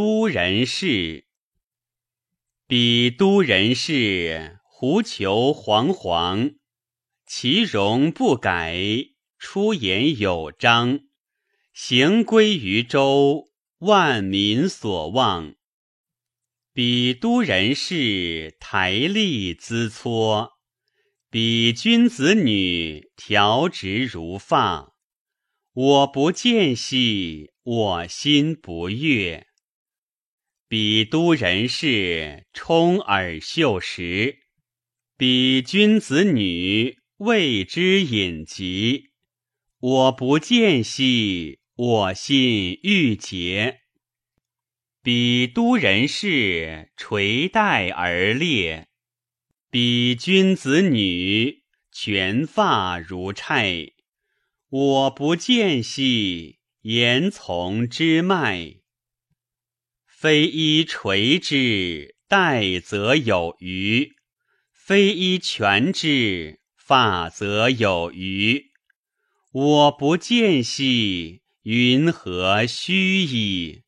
都人士。彼都人士，狐裘煌煌，其容不改，出言有章，行归于周，万民所望。彼都人士，台立恣撮；彼君子女，调直如发。我不见兮，我心不悦。比都人士，充耳秀实；比君子女，未之隐疾。我不见兮，我心欲结。比都人士，垂带而列；比君子女，全发如钗。我不见兮，言从之脉。非衣垂之，带则有余；非衣全之，发则有余。我不见兮，云何虚矣？